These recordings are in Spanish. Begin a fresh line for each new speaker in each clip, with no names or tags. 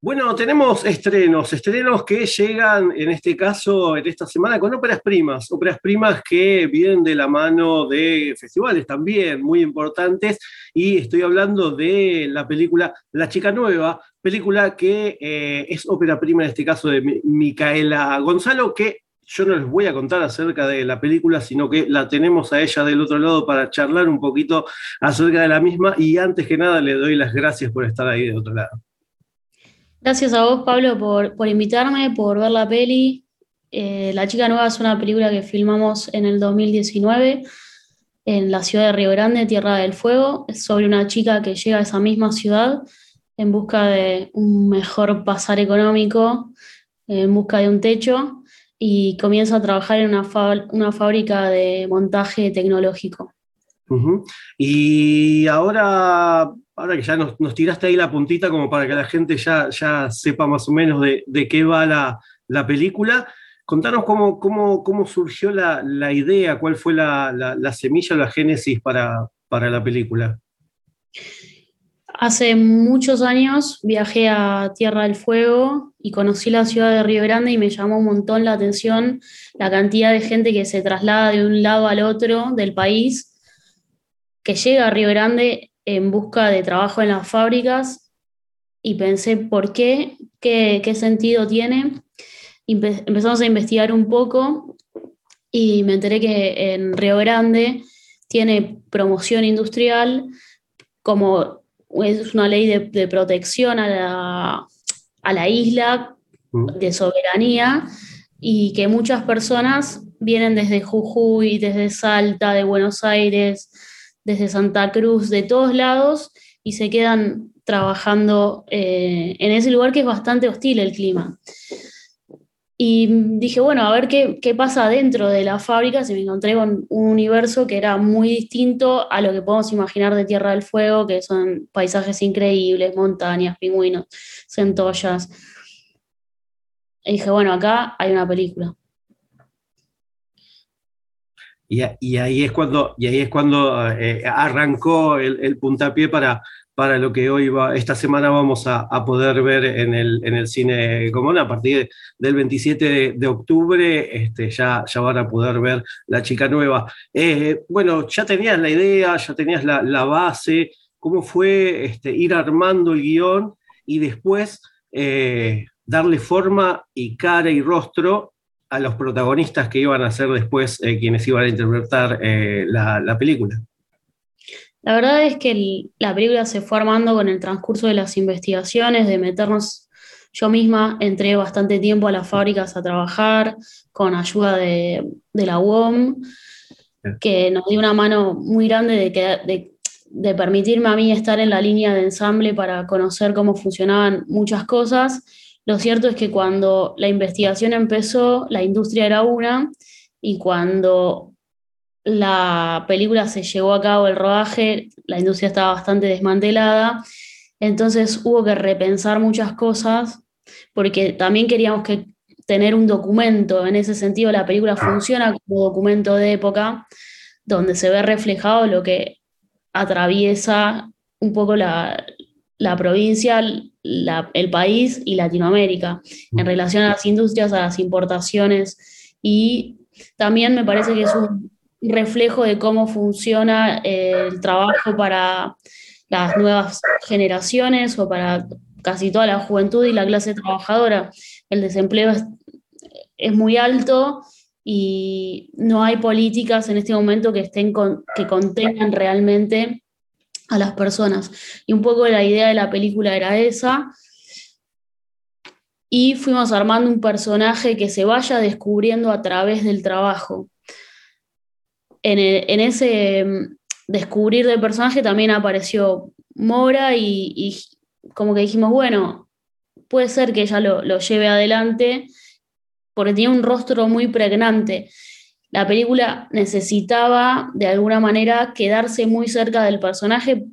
Bueno, tenemos estrenos, estrenos que llegan en este caso, en esta semana, con óperas primas, óperas primas que vienen de la mano de festivales también muy importantes, y estoy hablando de la película La Chica Nueva, película que eh, es ópera prima en este caso de Micaela Gonzalo, que yo no les voy a contar acerca de la película, sino que la tenemos a ella del otro lado para charlar un poquito acerca de la misma, y antes que nada le doy las gracias por estar ahí de otro lado.
Gracias a vos, Pablo, por, invitarme, por ver la peli. Eh, la chica nueva es una película que filmamos en el 2019 en la ciudad de Río Grande, Tierra del Fuego. Sobre una chica que llega a esa misma ciudad en busca de un mejor pasar económico, en busca de un techo, y comienza a trabajar en una, una fábrica de montaje tecnológico.
Y ahora ahora que ya nos, tiraste ahí la puntita como para que la gente ya, ya sepa más o menos de, qué va la, película, contanos cómo, cómo, surgió la, idea, cuál fue la, semilla o la génesis para, para la película.
Hace muchos años viajé a Tierra del Fuego y conocí la ciudad de Río Grande y me llamó un montón la atención la cantidad de gente que se traslada de un lado al otro del país, que llega a Río Grande en busca de trabajo en las fábricas y pensé por qué, qué, sentido tiene. empezamos a investigar un poco y me enteré que en Río Grande tiene promoción industrial como es una ley de, protección a la, a la isla mm. de soberanía y que muchas personas vienen desde Jujuy, desde Salta, de Buenos Aires, desde Santa Cruz, de todos lados, y se quedan trabajando eh, en ese lugar que es bastante hostil el clima. Y dije, bueno, a ver qué, qué, pasa dentro de la fábrica, se me encontré con un universo que era muy distinto a lo que podemos imaginar de Tierra del Fuego, que son paisajes increíbles, montañas, pingüinos, centollas. Y dije, bueno, acá hay una película.
Y, ahí es cuando, eh, arrancó el, puntapié para, para lo que hoy va, esta semana vamos a, poder ver en el, en el cine común. A partir del 27 de, octubre este, ya, ya van a poder ver La Chica Nueva. Eh, bueno, ya tenías la idea, ya tenías la, base, cómo fue este, ir armando el guion y después eh, darle forma y cara y rostro a los protagonistas que iban a ser después eh, quienes iban a interpretar eh, la, película.
La verdad es que la película se fue armando con el transcurso de las investigaciones, de meternos, yo misma entré bastante tiempo a las fábricas a trabajar con ayuda de, la UOM, que nos dio una mano muy grande de, que, de permitirme a mí estar en la línea de ensamble para conocer cómo funcionaban muchas cosas lo cierto es que cuando la investigación empezó, la industria era una, y cuando la película se llevó a cabo el rodaje, la industria estaba bastante desmantelada, entonces hubo que repensar muchas cosas, porque también queríamos que tener un documento, en ese sentido la película funciona como documento de época, donde se ve reflejado lo que atraviesa un poco la, la provincia, el país y Latinoamérica en relación a las industrias, a las importaciones y también me parece que es un reflejo de cómo funciona el trabajo para las nuevas generaciones o para casi toda la juventud y la clase trabajadora. El desempleo es, es muy alto y no hay políticas en este momento que estén que contengan realmente a las personas. Y un poco la idea de la película era esa. Y fuimos armando un personaje que se vaya descubriendo a través del trabajo. En, ese mm, descubrir del personaje también apareció Mora y, como que dijimos, bueno, puede ser que ella lo, lo lleve adelante porque tiene un rostro muy pregnante. La película necesitaba de alguna manera quedarse muy cerca del personaje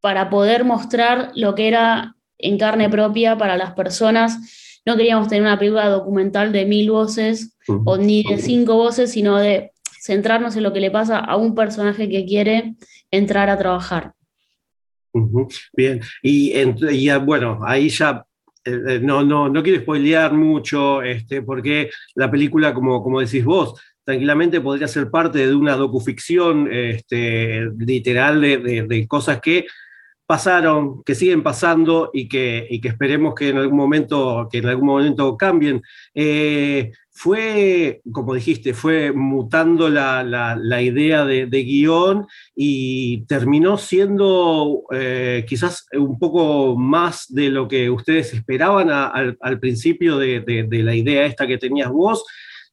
para poder mostrar lo que era en carne propia para las personas. No queríamos tener una película documental de mil voces o ni de cinco voces, sino de centrarnos en lo que le pasa a un personaje que quiere entrar a trabajar.
Bien, y, bueno, ahí ya eh, eh, no, no, no quiero spoilear mucho, este, porque la película, como, como decís vos, tranquilamente podría ser parte de una docuficción este, literal de, cosas que pasaron, que siguen pasando y que, esperemos que en algún momento, que en algún momento cambien. Eh, fue, como dijiste, fue mutando la, idea de, guion y terminó siendo eh, quizás un poco más de lo que ustedes esperaban al, principio de, la idea esta que tenías vos.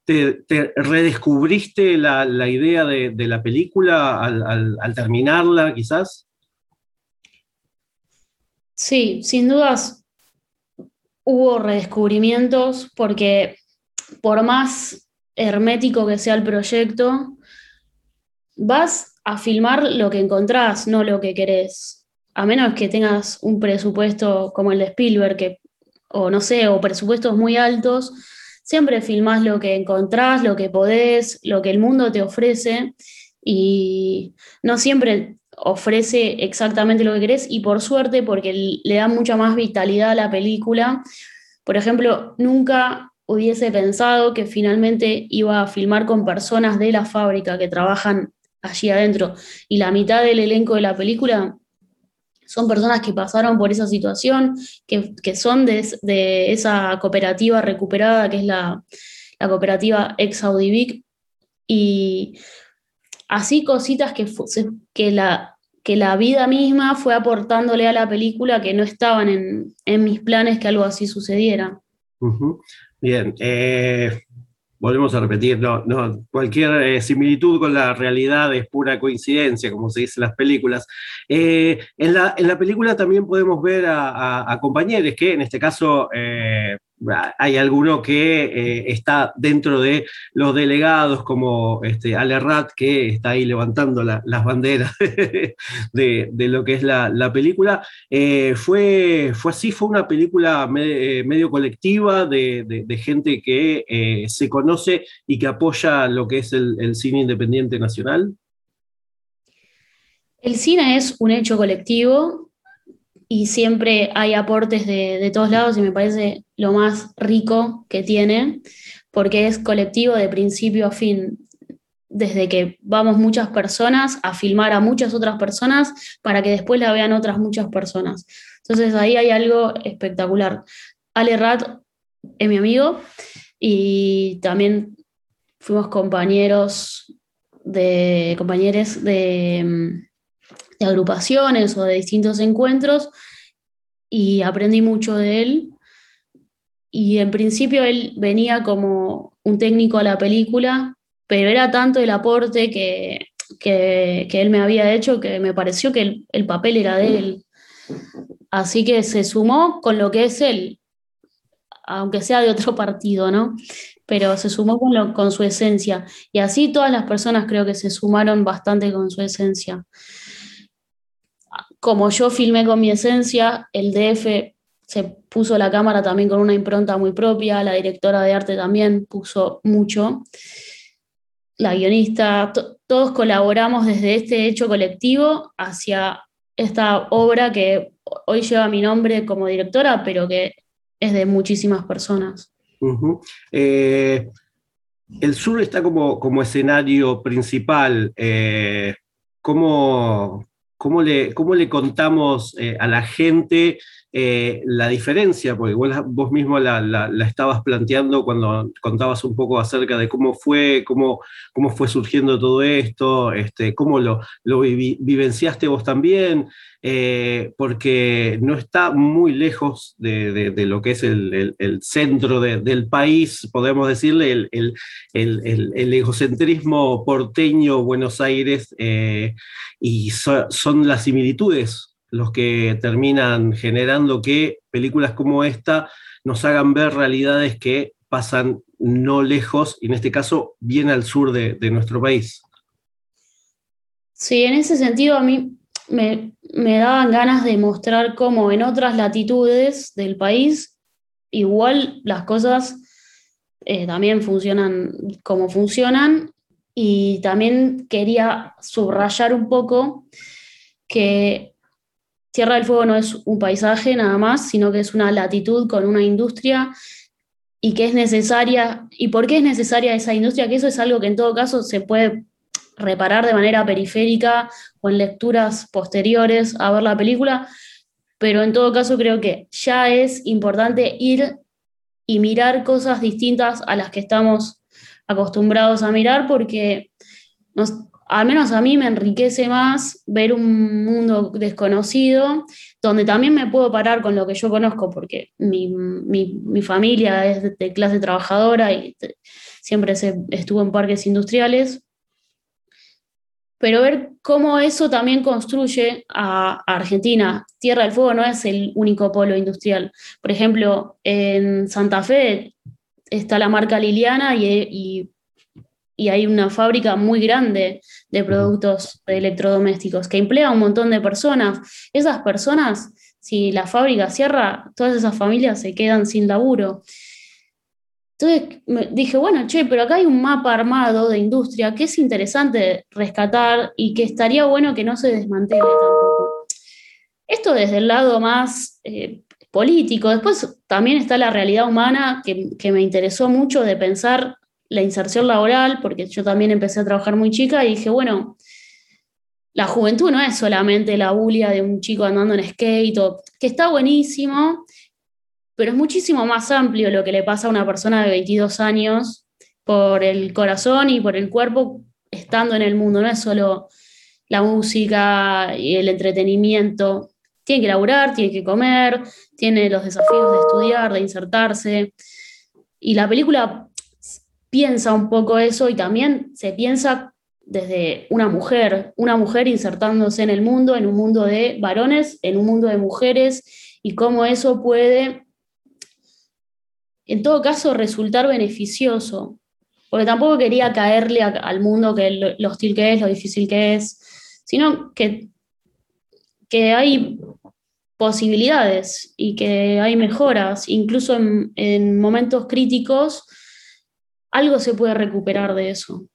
¿Te, redescubriste la, idea de, la película al terminarla, quizás?
Sí, sin dudas hubo redescubrimientos porque por más hermético que sea el proyecto, vas a filmar lo que encontrás, no lo que querés. A menos que tengas un presupuesto como el de Spielberg, o no sé, o presupuestos muy altos, siempre filmás lo que encontrás, lo que podés, lo que el mundo te ofrece, y no siempre ofrece exactamente lo que querés, y por suerte, porque le da mucha más vitalidad a la película. Por ejemplo, nunca hubiese pensado que finalmente iba a filmar con personas de la fábrica que trabajan allí adentro. Y la mitad del elenco de la película son personas que pasaron por esa situación, que, son de, esa cooperativa recuperada, que es la, cooperativa ex Audivic. Y así cositas que, que, la, que la vida misma fue aportándole a la película que no estaban en, mis planes que algo así sucediera.
Bien, eh, volvemos a repetir, no, cualquier eh, similitud con la realidad es pura coincidencia, como se dice en las películas. Eh, en, la, en, la, película también podemos ver a, compañeros que en este caso hay alguno que eh, está dentro de los delegados, como este, Ale Rat, que está ahí levantando las banderas de, lo que es la, película. Eh, fue, fue así, fue una película eh, medio colectiva de, gente que se conoce y que apoya lo que es el cine independiente nacional.
El cine es un hecho colectivo y siempre hay aportes de, todos lados y me parece lo más rico que tiene, porque es colectivo de principio a fin, desde que vamos muchas personas a filmar a muchas otras personas para que después la vean otras muchas personas. Entonces ahí hay algo espectacular. Ale Rat es mi amigo y también fuimos compañeros de compañeros de de agrupaciones o de distintos encuentros y aprendí mucho de él. Y en principio él venía como un técnico a la película, pero era tanto el aporte que, que, él me había hecho que me pareció que el, el, papel era de él. Así que se sumó con lo que es él, aunque sea de otro partido, ¿no? Pero se sumó con, con su esencia. Y así todas las personas creo que se sumaron bastante con su esencia como yo filmé con mi esencia, el DF se puso la cámara también con una impronta muy propia, la directora de arte también puso mucho, la guionista, todos colaboramos desde este hecho colectivo hacia esta obra que hoy lleva mi nombre como directora, pero que es de muchísimas personas.
Eh, el sur está como, como escenario principal. Eh, ¿cómo, ¿Cómo le, cómo le contamos eh, a la gente eh, la diferencia? Porque vos mismo la, estabas planteando cuando contabas un poco acerca de cómo fue, cómo, cómo fue surgiendo todo esto, este, cómo lo, lo vivenciaste vos también, eh, porque no está muy lejos de, lo que es el, centro del país, podemos decirle, el, egocentrismo porteño Buenos Aires y son las similitudes los que terminan generando que películas como esta nos hagan ver realidades que pasan no lejos, y en este caso bien al sur de, nuestro país.
Sí, en ese sentido a mí me, daban ganas de mostrar cómo en otras latitudes del país igual las cosas eh, también funcionan como funcionan. Y también quería subrayar un poco que Tierra del Fuego no es un paisaje nada más, sino que es una latitud con una industria y que es necesaria, y por qué es necesaria esa industria, que eso es algo que en todo caso se puede reparar de manera periférica o en lecturas posteriores a ver la película, pero en todo caso creo que ya es importante ir y mirar cosas distintas a las que estamos acostumbrados a mirar porque nos, al menos a mí me enriquece más ver un mundo desconocido, donde también me puedo parar con lo que yo conozco, porque mi, familia es de, clase trabajadora y siempre estuvo en parques industriales, pero ver cómo eso también construye a, Argentina. Tierra del Fuego no es el único polo industrial. Por ejemplo, en Santa Fe está la marca Liliana y y hay una fábrica muy grande de productos electrodomésticos que emplea a un montón de personas. Esas personas, si la fábrica cierra, todas esas familias se quedan sin laburo. Entonces dije, bueno, che, pero acá hay un mapa armado de industria que es interesante rescatar y que estaría bueno que no se desmantele tampoco. Esto desde el lado más eh, político. Después también está la realidad humana que, me interesó mucho de pensar la inserción laboral, porque yo también empecé a trabajar muy chica y dije, bueno, la juventud no es solamente la bulia de un chico andando en skate, que está buenísimo, pero es muchísimo más amplio lo que le pasa a una persona de 22 años por el corazón y por el cuerpo estando en el mundo, no es solo la música y el entretenimiento. Tiene que laburar, tiene que comer, tiene los desafíos de estudiar, de insertarse. Y la película piensa un poco eso y también se piensa desde una mujer, una mujer insertándose en el mundo, en un mundo de varones, en un mundo de mujeres, y cómo eso puede, en todo caso, resultar beneficioso. Porque tampoco quería caerle al mundo que lo, hostil que es, lo difícil que es, sino que, que hay posibilidades y que hay mejoras, incluso en, en momentos críticos algo se puede recuperar de eso.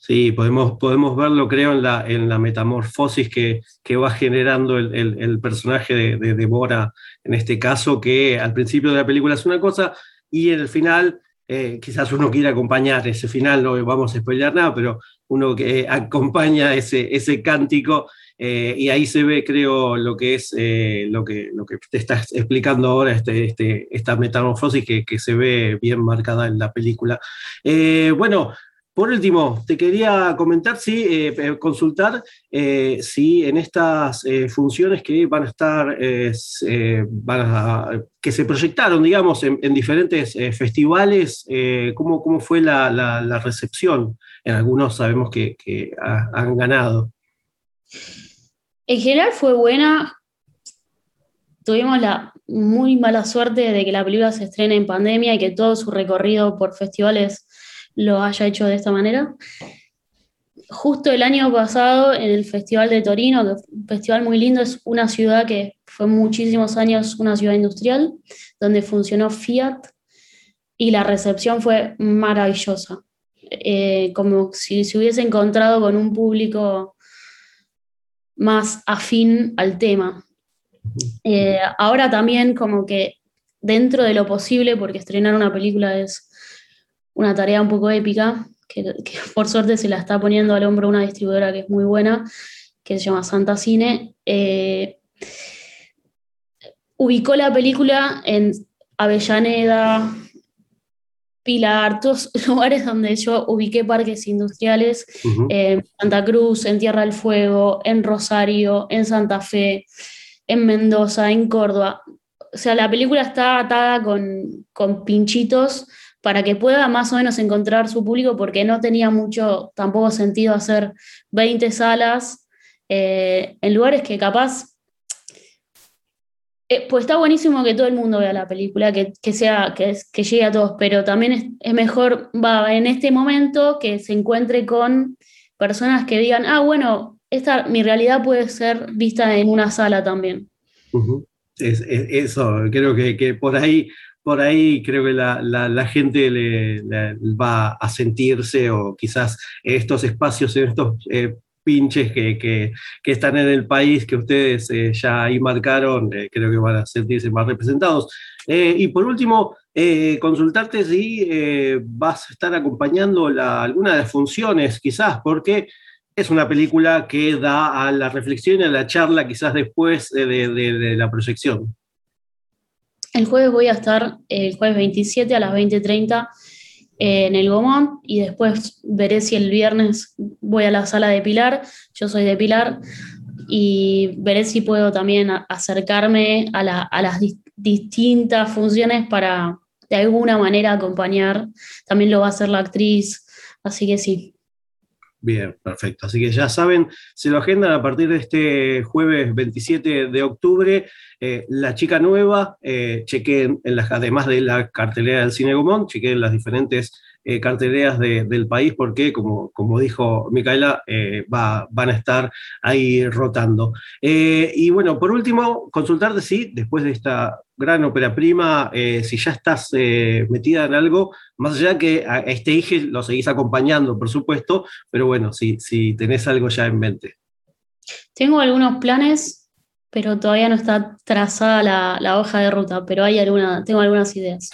Sí, podemos, podemos verlo, creo, en la, en la metamorfosis que, va generando el, personaje de, de, en este caso, que al principio de la película es una cosa y en el final eh, quizás uno quiere acompañar ese final, no vamos a spoiler nada, pero uno que acompaña ese, ese cántico eh, y ahí se ve, creo, lo que es eh, lo, que, lo que te estás explicando ahora, este, este, esta metamorfosis que, que, se ve bien marcada en la película. Bueno, por último, te quería comentar, sí, consultar si en estas funciones que van a estar, que se proyectaron, digamos, en, diferentes festivales, ¿cómo, ¿cómo, fue la, recepción? En algunos sabemos que, que han ganado.
En general fue buena. Tuvimos la muy mala suerte de que la película se estrene en pandemia y que todo su recorrido por festivales lo haya hecho de esta manera. Justo el año pasado en el Festival de Torino, que un festival muy lindo, es una ciudad que fue muchísimos años una ciudad industrial, donde funcionó Fiat y la recepción fue maravillosa. Eh, como si se hubiese encontrado con un público más afín al tema. Eh, ahora también como que dentro de lo posible, porque estrenar una película es una tarea un poco épica, que, por suerte se la está poniendo al hombro una distribuidora que es muy buena, que se llama Santa Cine, eh, ubicó la película en Avellaneda, Pilar, todos lugares donde yo ubiqué parques industriales, en Santa Cruz, en Tierra del Fuego, en Rosario, en Santa Fe, en Mendoza, en Córdoba. O sea, la película está atada con, con pinchitos para que pueda más o menos encontrar su público, porque no tenía mucho tampoco sentido hacer 20 salas eh, en lugares que capaz Eh, pues está buenísimo que todo el mundo vea la película, que, sea, que, que, llegue a todos, pero también es, mejor va, en este momento que se encuentre con personas que digan, ah, bueno, esta, mi realidad puede ser vista en una sala también.
eso, creo que, por ahí, por ahí creo que la, gente le, va a sentirse o quizás estos espacios, estos eh, pinches que, están en el país que ustedes eh, ya ahí marcaron, eh, creo que van a sentirse más representados. Y por último, consultarte si vas a estar acompañando la, alguna de las funciones, quizás, porque es una película que da a la reflexión y a la charla quizás después de, de la proyección.
El jueves voy a estar, el jueves 27 a las 20.30 en el Gomón y después veré si el viernes voy a la sala de Pilar, yo soy de Pilar, y veré si puedo también acercarme a, las distintas funciones para de alguna manera acompañar. También lo va a hacer la actriz, así que sí.
Bien, perfecto. Así que ya saben, se lo agendan a partir de este jueves 27 de octubre. Eh, la chica nueva, eh, en las, además de la cartelera del Cine Gomón, chequen las diferentes eh, del país porque, como, como dijo Micaela, eh, va, van a estar ahí rotando. y bueno, por último, consultarte si después de esta gran ópera prima, si ya estás metida en algo, más allá que a este hijo lo seguís acompañando, por supuesto, pero bueno, si, si tenés algo ya en mente.
Tengo algunos planes pero todavía no está trazada la, hoja de ruta, pero hay alguna, tengo algunas ideas.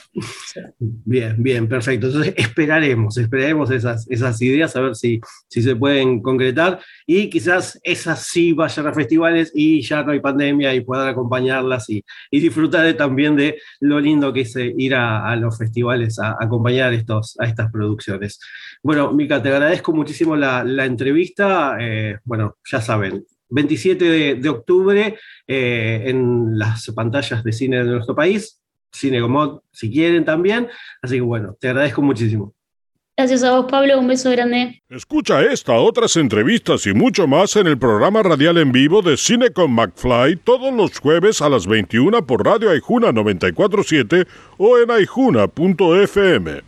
Bien, bien, perfecto. Entonces esperaremos, esperaremos esas, esas ideas a ver si, si se pueden concretar y quizás esas sí vayan a festivales y ya no hay pandemia y puedan acompañarlas y, disfrutar también de lo lindo que es eh, ir a, los festivales a, acompañar estos, a estas producciones. Bueno, Mica, te agradezco muchísimo la, entrevista. Eh, bueno, ya saben, 27 de, octubre eh, en las pantallas de cine de nuestro país, Cine Gomod, si quieren también. Así que bueno, te agradezco muchísimo.
Gracias a vos, Pablo. Un beso grande.
Escucha esta, otras entrevistas y mucho más en el programa radial en vivo de Cine con McFly todos los jueves a las 21 por Radio Aijuna 947 o en aijuna.fm.